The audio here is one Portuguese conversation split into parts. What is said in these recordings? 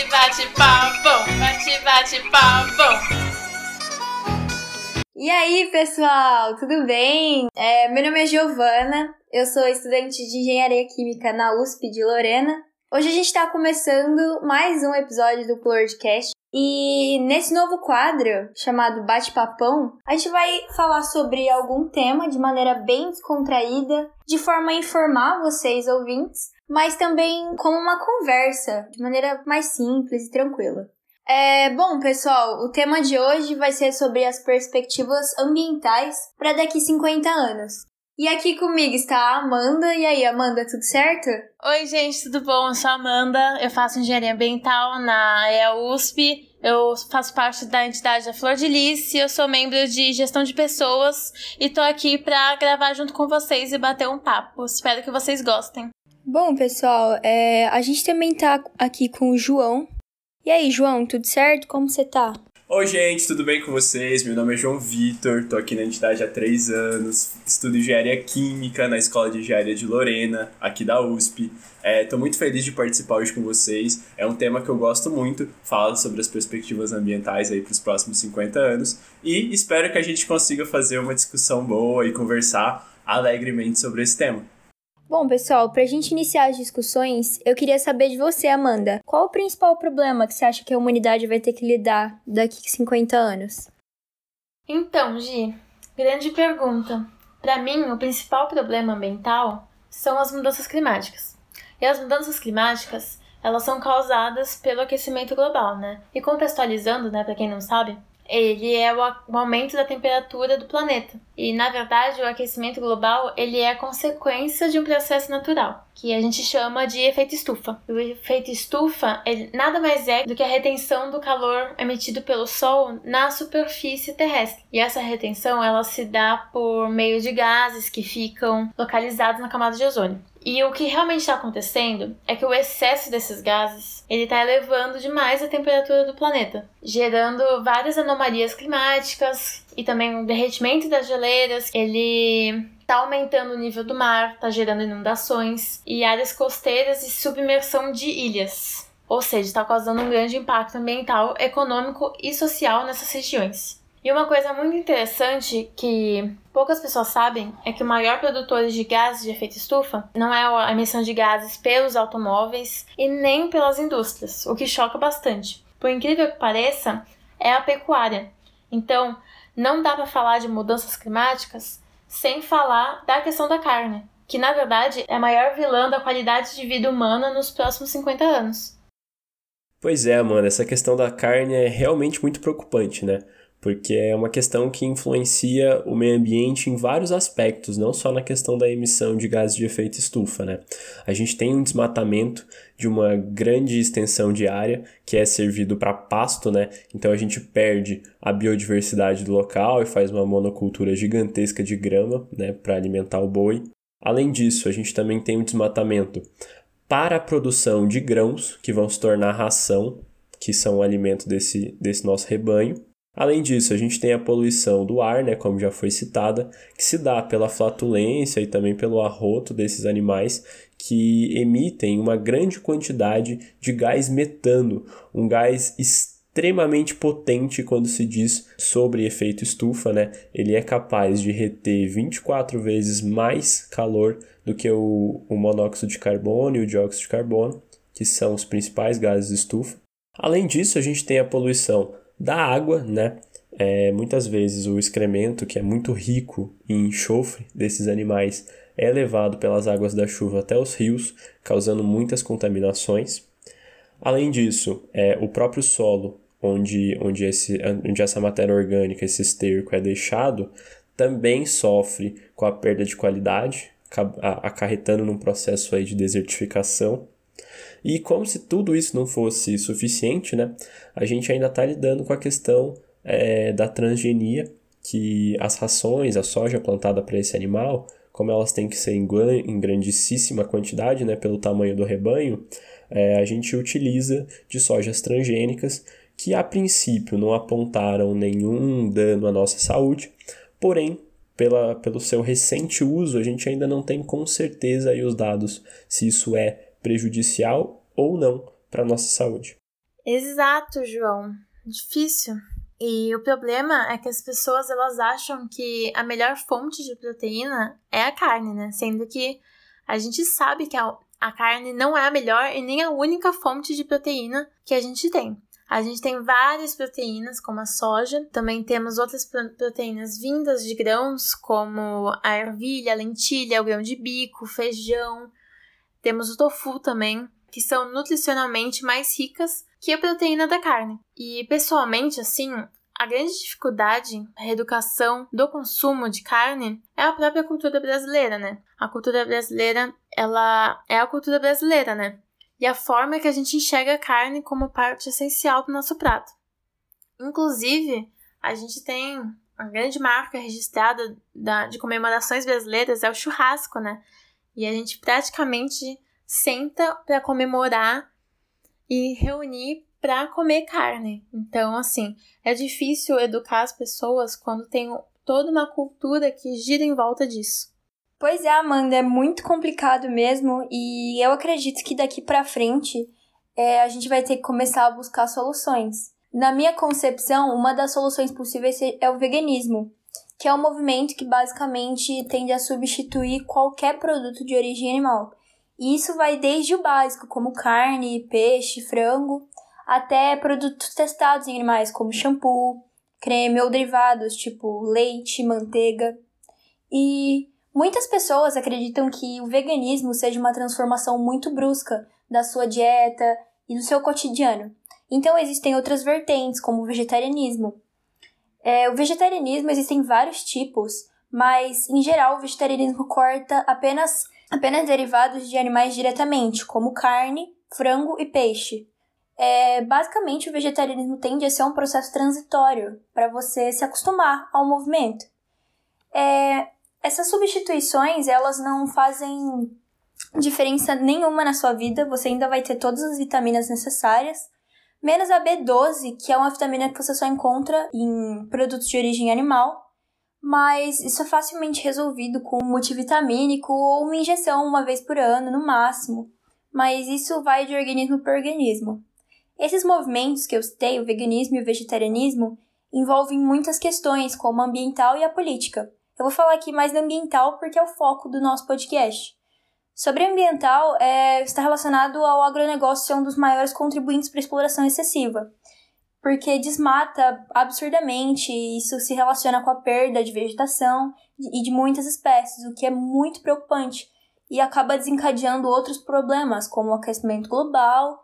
Bate, bate, papo. Bate, bate, papo. E aí, pessoal, tudo bem? É, meu nome é Giovana, eu sou estudante de Engenharia Química na USP de Lorena. Hoje a gente está começando mais um episódio do Plurcast e nesse novo quadro, chamado Bate-Papão, a gente vai falar sobre algum tema de maneira bem descontraída, de forma a informar vocês ouvintes, mas também como uma conversa, de maneira mais simples e tranquila. É, bom, pessoal, o tema de hoje vai ser sobre as perspectivas ambientais para daqui 50 anos. E aqui comigo está a Amanda. E aí, Amanda, tudo certo? Oi, gente, tudo bom? Eu sou a Amanda, eu faço engenharia ambiental na EAUSP. Eu faço parte da entidade da Flor de Lis eu sou membro de gestão de pessoas e tô aqui para gravar junto com vocês e bater um papo. Espero que vocês gostem. Bom, pessoal, é, a gente também tá aqui com o João. E aí, João, tudo certo? Como você tá? Oi, gente, tudo bem com vocês? Meu nome é João Vitor, tô aqui na entidade há três anos, estudo engenharia química na Escola de Engenharia de Lorena, aqui da USP. É, tô muito feliz de participar hoje com vocês. É um tema que eu gosto muito, fala sobre as perspectivas ambientais aí para os próximos 50 anos e espero que a gente consiga fazer uma discussão boa e conversar alegremente sobre esse tema. Bom, pessoal, para a gente iniciar as discussões, eu queria saber de você, Amanda. Qual o principal problema que você acha que a humanidade vai ter que lidar daqui a 50 anos? Então, Gi, grande pergunta. Para mim, o principal problema ambiental são as mudanças climáticas. E as mudanças climáticas, elas são causadas pelo aquecimento global, né? E contextualizando, né, para quem não sabe, ele é o, aumento da temperatura do planeta. E na verdade, o aquecimento global, ele é consequência de um processo natural, que a gente chama de efeito estufa. O efeito estufa, ele nada mais é do que a retenção do calor emitido pelo sol na superfície terrestre. E essa retenção, ela se dá por meio de gases que ficam localizados na camada de ozônio. E o que realmente está acontecendo é que o excesso desses gases ele está elevando demais a temperatura do planeta, gerando várias anomalias climáticas e também o derretimento das geleiras. Ele está aumentando o nível do mar, está gerando inundações e áreas costeiras e submersão de ilhas. Ou seja, está causando um grande impacto ambiental, econômico e social nessas regiões. E uma coisa muito interessante que poucas pessoas sabem é que o maior produtor de gases de efeito estufa não é a emissão de gases pelos automóveis e nem pelas indústrias, o que choca bastante. Por incrível que pareça, é a pecuária. Então, não dá para falar de mudanças climáticas sem falar da questão da carne, que na verdade é a maior vilã da qualidade de vida humana nos próximos 50 anos. Pois é, Amanda, essa questão da carne é realmente muito preocupante, né? Porque é uma questão que influencia o meio ambiente em vários aspectos, não só na questão da emissão de gases de efeito estufa. Né? A gente tem um desmatamento de uma grande extensão de área que é servido para pasto, né? então a gente perde a biodiversidade do local e faz uma monocultura gigantesca de grama né, para alimentar o boi. Além disso, a gente também tem um desmatamento para a produção de grãos, que vão se tornar ração, que são o alimento desse, desse nosso rebanho. Além disso, a gente tem a poluição do ar, né, como já foi citada, que se dá pela flatulência e também pelo arroto desses animais que emitem uma grande quantidade de gás metano, um gás extremamente potente quando se diz sobre efeito estufa, né? Ele é capaz de reter 24 vezes mais calor do que o, o monóxido de carbono e o dióxido de carbono, que são os principais gases estufa. Além disso, a gente tem a poluição da água, né? É, muitas vezes o excremento, que é muito rico em enxofre desses animais, é levado pelas águas da chuva até os rios, causando muitas contaminações. Além disso, é, o próprio solo, onde, onde, esse, onde essa matéria orgânica, esse esterco é deixado, também sofre com a perda de qualidade, acarretando num processo aí de desertificação. E como se tudo isso não fosse suficiente, né, a gente ainda está lidando com a questão é, da transgenia, que as rações, a soja plantada para esse animal, como elas têm que ser em, em grandíssima quantidade, né, pelo tamanho do rebanho, é, a gente utiliza de sojas transgênicas que a princípio não apontaram nenhum dano à nossa saúde, porém pela, pelo seu recente uso, a gente ainda não tem com certeza aí os dados se isso é prejudicial ou não para a nossa saúde. Exato, João. Difícil. E o problema é que as pessoas elas acham que a melhor fonte de proteína é a carne, né? Sendo que a gente sabe que a, a carne não é a melhor e nem a única fonte de proteína que a gente tem. A gente tem várias proteínas, como a soja, também temos outras proteínas vindas de grãos, como a ervilha, a lentilha, o grão de bico, feijão. Temos o tofu também, que são nutricionalmente mais ricas que a proteína da carne. E pessoalmente, assim, a grande dificuldade, a reeducação do consumo de carne é a própria cultura brasileira, né? A cultura brasileira, ela é a cultura brasileira, né? E a forma que a gente enxerga a carne como parte essencial do nosso prato. Inclusive, a gente tem a grande marca registrada da, de comemorações brasileiras é o churrasco, né? E a gente praticamente senta para comemorar e reunir para comer carne. Então, assim, é difícil educar as pessoas quando tem toda uma cultura que gira em volta disso. Pois é, Amanda, é muito complicado mesmo e eu acredito que daqui para frente é, a gente vai ter que começar a buscar soluções. Na minha concepção, uma das soluções possíveis é o veganismo, que é um movimento que basicamente tende a substituir qualquer produto de origem animal. E isso vai desde o básico, como carne, peixe, frango, até produtos testados em animais, como shampoo, creme ou derivados, tipo leite, manteiga. E muitas pessoas acreditam que o veganismo seja uma transformação muito brusca da sua dieta e do seu cotidiano. Então existem outras vertentes, como o vegetarianismo. É, o vegetarianismo existem vários tipos, mas em geral o vegetarianismo corta apenas apenas derivados de animais diretamente, como carne, frango e peixe. É, basicamente, o vegetarianismo tende a ser um processo transitório para você se acostumar ao movimento. É, essas substituições elas não fazem diferença nenhuma na sua vida, você ainda vai ter todas as vitaminas necessárias, menos a B12, que é uma vitamina que você só encontra em produtos de origem animal, mas isso é facilmente resolvido com um multivitamínico ou uma injeção uma vez por ano, no máximo. Mas isso vai de organismo para organismo. Esses movimentos que eu citei, o veganismo e o vegetarianismo, envolvem muitas questões, como a ambiental e a política. Eu vou falar aqui mais da ambiental porque é o foco do nosso podcast. Sobre ambiental, é, está relacionado ao agronegócio ser um dos maiores contribuintes para a exploração excessiva porque desmata absurdamente e isso se relaciona com a perda de vegetação e de muitas espécies, o que é muito preocupante e acaba desencadeando outros problemas, como o aquecimento global,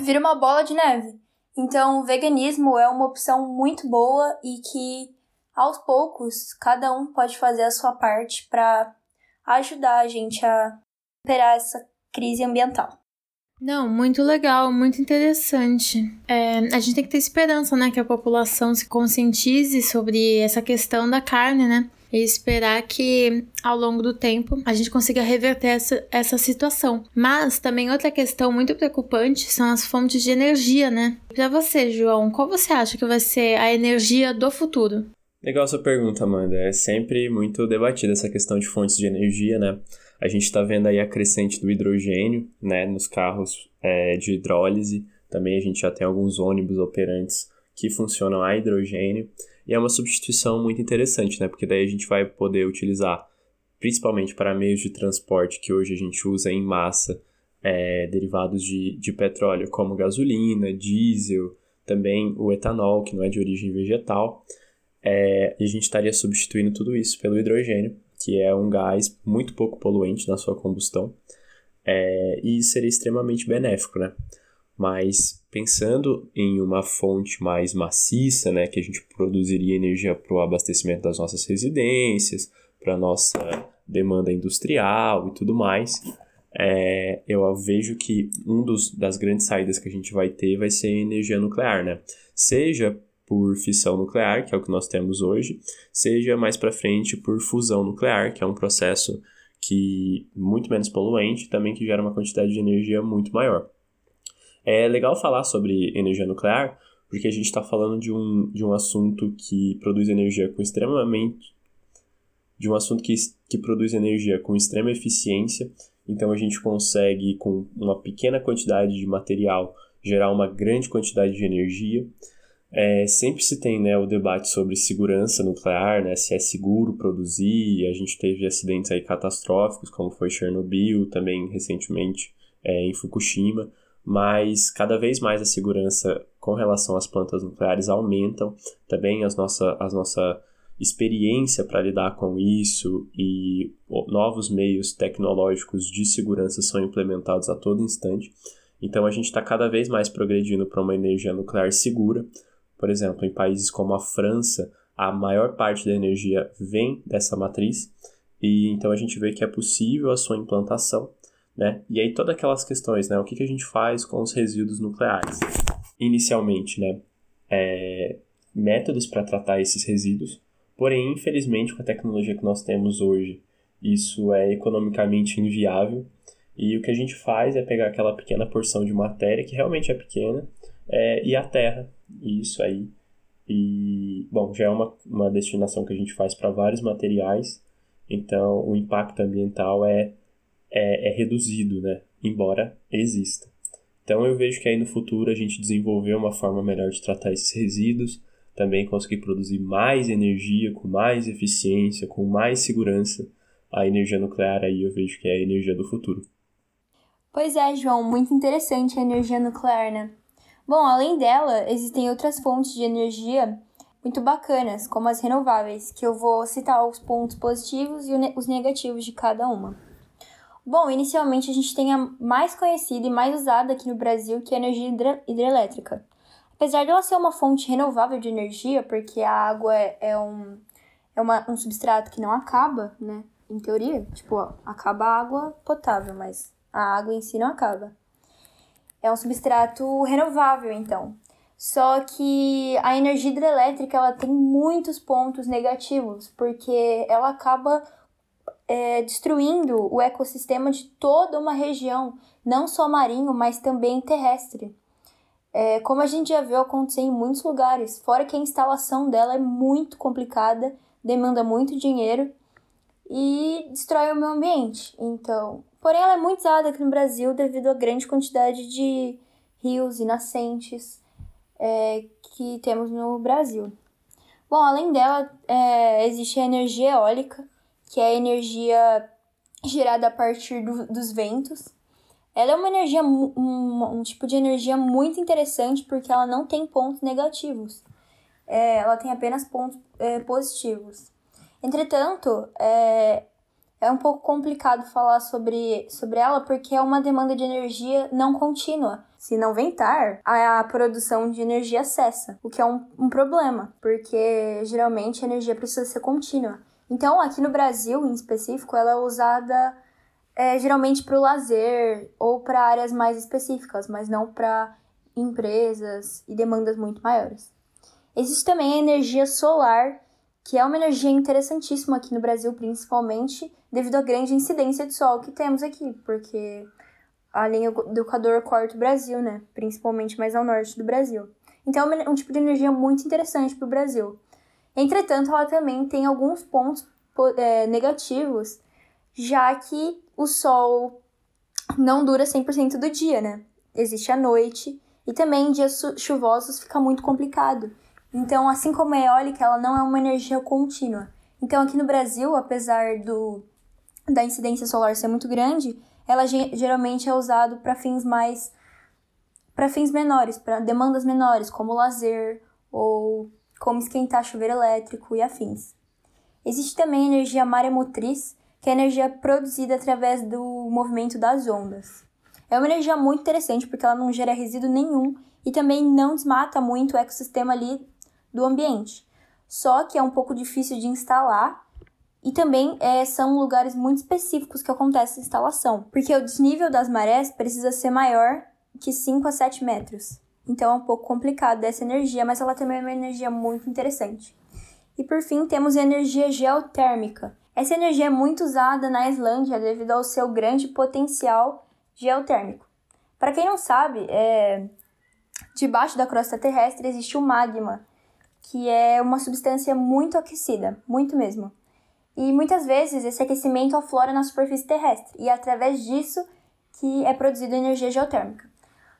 vira uma bola de neve. Então, o veganismo é uma opção muito boa e que aos poucos cada um pode fazer a sua parte para ajudar a gente a superar essa crise ambiental. Não, muito legal, muito interessante. É, a gente tem que ter esperança, né, que a população se conscientize sobre essa questão da carne, né? E esperar que ao longo do tempo a gente consiga reverter essa, essa situação. Mas também outra questão muito preocupante são as fontes de energia, né? Para você, João, qual você acha que vai ser a energia do futuro? Legal sua pergunta, Amanda. É sempre muito debatida essa questão de fontes de energia, né? A gente está vendo aí a crescente do hidrogênio, né, nos carros é, de hidrólise. Também a gente já tem alguns ônibus operantes que funcionam a hidrogênio. E é uma substituição muito interessante, né? Porque daí a gente vai poder utilizar, principalmente para meios de transporte que hoje a gente usa em massa, é, derivados de, de petróleo, como gasolina, diesel, também o etanol, que não é de origem vegetal. É, e a gente estaria substituindo tudo isso pelo hidrogênio, que é um gás muito pouco poluente na sua combustão, é, e seria extremamente benéfico, né? Mas pensando em uma fonte mais maciça, né, que a gente produziria energia para o abastecimento das nossas residências, para a nossa demanda industrial e tudo mais, é, eu vejo que um dos, das grandes saídas que a gente vai ter vai ser energia nuclear, né? Seja por fissão nuclear, que é o que nós temos hoje, seja mais para frente por fusão nuclear, que é um processo que muito menos poluente, também que gera uma quantidade de energia muito maior. É legal falar sobre energia nuclear, porque a gente está falando de um, de um assunto que produz energia com extremamente de um assunto que, que produz energia com extrema eficiência, Então a gente consegue, com uma pequena quantidade de material, gerar uma grande quantidade de energia. É, sempre se tem né, o debate sobre segurança nuclear, né, se é seguro produzir. A gente teve acidentes aí catastróficos, como foi Chernobyl, também recentemente é, em Fukushima. Mas cada vez mais a segurança com relação às plantas nucleares aumentam. Também as nossa, as nossa experiência para lidar com isso e novos meios tecnológicos de segurança são implementados a todo instante. Então a gente está cada vez mais progredindo para uma energia nuclear segura. Por exemplo, em países como a França, a maior parte da energia vem dessa matriz e então a gente vê que é possível a sua implantação, né? E aí todas aquelas questões, né? O que, que a gente faz com os resíduos nucleares? Inicialmente, né? É, métodos para tratar esses resíduos, Porém, infelizmente, com a tecnologia que nós temos hoje, isso é economicamente inviável. E o que a gente faz é pegar aquela pequena porção de matéria, que realmente é pequena, é, e a terra. Isso aí. E, bom, já é uma, uma destinação que a gente faz para vários materiais, então o impacto ambiental é, é, é reduzido, né? Embora exista. Então eu vejo que aí no futuro a gente desenvolveu uma forma melhor de tratar esses resíduos, também conseguir produzir mais energia, com mais eficiência, com mais segurança. A energia nuclear aí eu vejo que é a energia do futuro. Pois é, João, muito interessante a energia nuclear, né? Bom, além dela, existem outras fontes de energia muito bacanas, como as renováveis, que eu vou citar os pontos positivos e os negativos de cada uma. Bom, inicialmente a gente tem a mais conhecida e mais usada aqui no Brasil, que é a energia hidrelétrica. Apesar dela ser uma fonte renovável de energia, porque a água é, é um, é uma, um substrato que não acaba, né? Em teoria, tipo, ó, acaba a água potável, mas a água em si não acaba. É um substrato renovável, então. Só que a energia hidrelétrica ela tem muitos pontos negativos, porque ela acaba é, destruindo o ecossistema de toda uma região, não só marinho, mas também terrestre é, como a gente já viu acontecer em muitos lugares, fora que a instalação dela é muito complicada, demanda muito dinheiro e destrói o meio ambiente. Então, porém ela é muito usada aqui no Brasil devido à grande quantidade de rios e nascentes é, que temos no Brasil. Bom, além dela, é, existe a energia eólica, que é a energia gerada a partir do, dos ventos. Ela é uma energia, um, um tipo de energia muito interessante porque ela não tem pontos negativos. É, ela tem apenas pontos é, positivos. Entretanto, é, é um pouco complicado falar sobre, sobre ela porque é uma demanda de energia não contínua. Se não ventar, a, produção de energia cessa, o que é um, um problema, porque geralmente a energia precisa ser contínua. Então, aqui no Brasil, em específico, ela é usada é, geralmente para o lazer ou para áreas mais específicas, mas não para empresas e demandas muito maiores. Existe também a energia solar, que é uma energia interessantíssima aqui no Brasil, principalmente devido à grande incidência de sol que temos aqui, porque a linha do Equador corta o Brasil, né? Principalmente mais ao norte do Brasil. Então é um tipo de energia muito interessante para o Brasil. Entretanto, ela também tem alguns pontos é, negativos, já que o sol não dura 100% do dia, né? Existe a noite e também em dias chuvosos fica muito complicado. Então, assim como a eólica, ela não é uma energia contínua. Então, aqui no Brasil, apesar do da incidência solar ser muito grande, ela geralmente é usado para fins mais para fins menores, para demandas menores, como lazer ou como esquentar chuveiro elétrico e afins. Existe também a energia maremotriz, que é energia produzida através do movimento das ondas. É uma energia muito interessante porque ela não gera resíduo nenhum e também não desmata muito o ecossistema ali do ambiente. Só que é um pouco difícil de instalar e também é, são lugares muito específicos que acontece essa instalação, porque o desnível das marés precisa ser maior que 5 a 7 metros. Então é um pouco complicado essa energia, mas ela também é uma energia muito interessante. E por fim, temos a energia geotérmica, essa energia é muito usada na Islândia devido ao seu grande potencial geotérmico. Para quem não sabe, é... debaixo da crosta terrestre existe o magma, que é uma substância muito aquecida, muito mesmo. E muitas vezes esse aquecimento aflora na superfície terrestre e é através disso que é produzida energia geotérmica.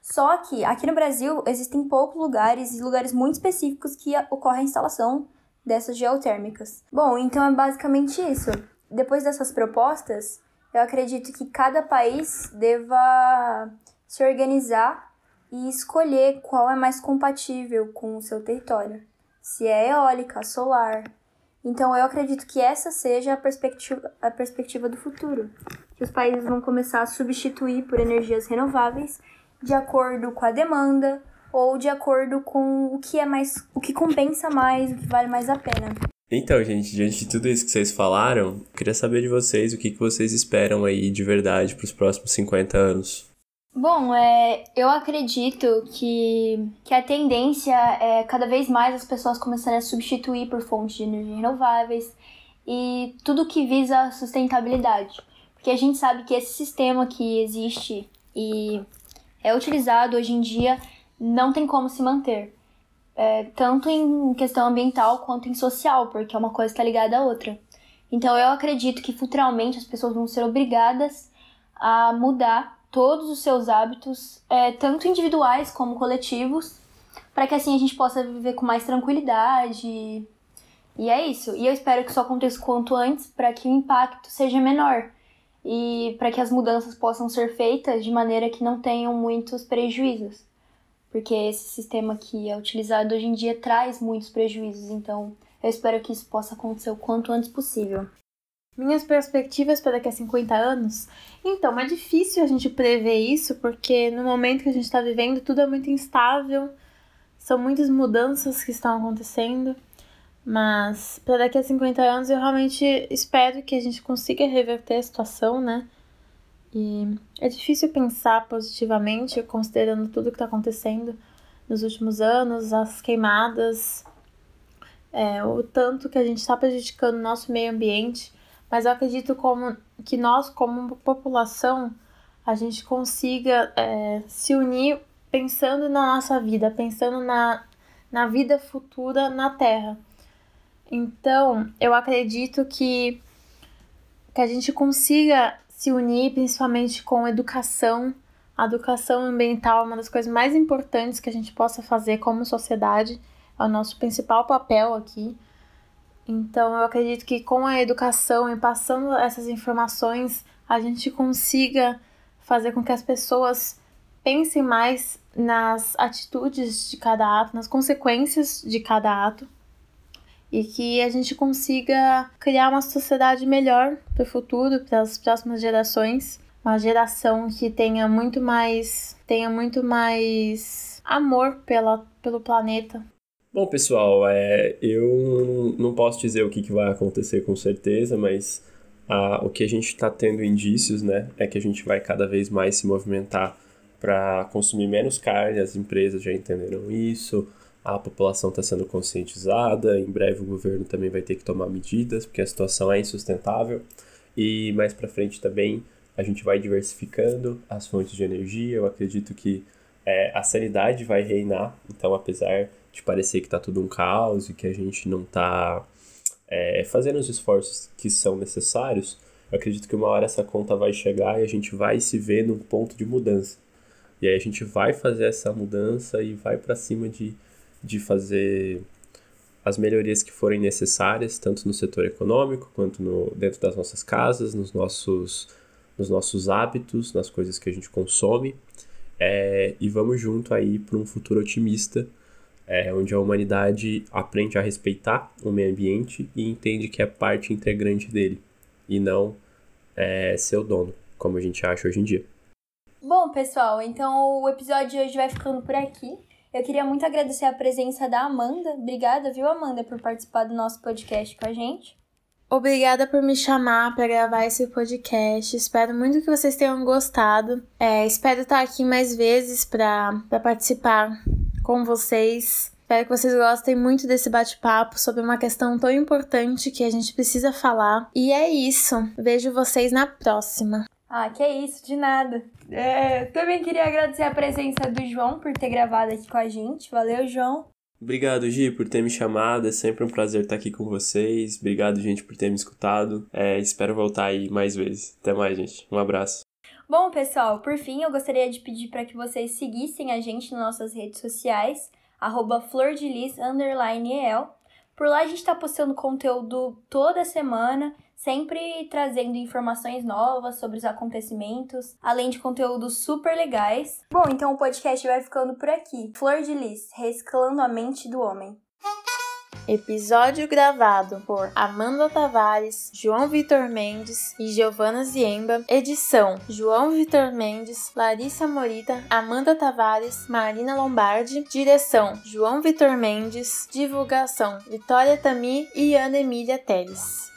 Só que aqui no Brasil existem poucos lugares e lugares muito específicos que ocorre a instalação dessas geotérmicas. Bom, então é basicamente isso. Depois dessas propostas, eu acredito que cada país deva se organizar e escolher qual é mais compatível com o seu território. Se é eólica, solar. Então eu acredito que essa seja a perspectiva, a perspectiva do futuro. Que os países vão começar a substituir por energias renováveis de acordo com a demanda ou de acordo com o que é mais, o que compensa mais, o que vale mais a pena. Então, gente, diante de tudo isso que vocês falaram, queria saber de vocês o que, que vocês esperam aí de verdade para os próximos 50 anos. Bom, é, eu acredito que, que a tendência é cada vez mais as pessoas começarem a substituir por fontes de energia renováveis e tudo que visa a sustentabilidade. Porque a gente sabe que esse sistema que existe e é utilizado hoje em dia não tem como se manter. É, tanto em questão ambiental quanto em social, porque é uma coisa está ligada à outra. Então eu acredito que futuramente as pessoas vão ser obrigadas a mudar todos os seus hábitos, é, tanto individuais como coletivos, para que assim a gente possa viver com mais tranquilidade. E é isso. E eu espero que isso aconteça quanto antes para que o impacto seja menor e para que as mudanças possam ser feitas de maneira que não tenham muitos prejuízos porque esse sistema que é utilizado hoje em dia traz muitos prejuízos, então eu espero que isso possa acontecer o quanto antes possível. Minhas perspectivas para daqui a 50 anos? Então, é difícil a gente prever isso, porque no momento que a gente está vivendo, tudo é muito instável, são muitas mudanças que estão acontecendo, mas para daqui a 50 anos eu realmente espero que a gente consiga reverter a situação, né? E é difícil pensar positivamente, considerando tudo que está acontecendo nos últimos anos, as queimadas, é, o tanto que a gente está prejudicando o nosso meio ambiente. Mas eu acredito como, que nós, como população, a gente consiga é, se unir pensando na nossa vida, pensando na, na vida futura na Terra. Então, eu acredito que, que a gente consiga se unir principalmente com educação. A educação ambiental é uma das coisas mais importantes que a gente possa fazer como sociedade, é o nosso principal papel aqui. Então, eu acredito que com a educação e passando essas informações, a gente consiga fazer com que as pessoas pensem mais nas atitudes de cada ato, nas consequências de cada ato e que a gente consiga criar uma sociedade melhor para o futuro, para as próximas gerações, uma geração que tenha muito mais, tenha muito mais amor pela, pelo planeta. Bom, pessoal, é, eu não posso dizer o que, que vai acontecer com certeza, mas a, o que a gente está tendo indícios, né, é que a gente vai cada vez mais se movimentar para consumir menos carne, as empresas já entenderam isso, a população está sendo conscientizada, em breve o governo também vai ter que tomar medidas, porque a situação é insustentável. E mais para frente também a gente vai diversificando as fontes de energia. Eu acredito que é, a sanidade vai reinar, então apesar de parecer que está tudo um caos e que a gente não está é, fazendo os esforços que são necessários, eu acredito que uma hora essa conta vai chegar e a gente vai se ver num ponto de mudança. E aí a gente vai fazer essa mudança e vai para cima de de fazer as melhorias que forem necessárias, tanto no setor econômico quanto no, dentro das nossas casas, nos nossos, nos nossos hábitos, nas coisas que a gente consome. É, e vamos junto aí para um futuro otimista, é, onde a humanidade aprende a respeitar o meio ambiente e entende que é parte integrante dele, e não é, ser o dono, como a gente acha hoje em dia. Bom, pessoal, então o episódio de hoje vai ficando por aqui. Eu queria muito agradecer a presença da Amanda. Obrigada, viu, Amanda, por participar do nosso podcast com a gente. Obrigada por me chamar para gravar esse podcast. Espero muito que vocês tenham gostado. É, espero estar aqui mais vezes para participar com vocês. Espero que vocês gostem muito desse bate-papo sobre uma questão tão importante que a gente precisa falar. E é isso. Vejo vocês na próxima. Ah, que é isso, de nada. É, também queria agradecer a presença do João por ter gravado aqui com a gente. Valeu, João. Obrigado, Gi, por ter me chamado. É sempre um prazer estar aqui com vocês. Obrigado, gente, por ter me escutado. É, espero voltar aí mais vezes. Até mais, gente. Um abraço. Bom, pessoal, por fim, eu gostaria de pedir para que vocês seguissem a gente nas nossas redes sociais, arroba flordelis_el. Por lá a gente está postando conteúdo toda semana, sempre trazendo informações novas sobre os acontecimentos, além de conteúdos super legais. Bom, então o podcast vai ficando por aqui. Flor de Lis, reciclando a mente do homem. Episódio gravado por Amanda Tavares, João Vitor Mendes e Giovana Ziemba. Edição: João Vitor Mendes, Larissa Morita, Amanda Tavares, Marina Lombardi. Direção: João Vitor Mendes. Divulgação: Vitória Tami e Ana Emília Teles.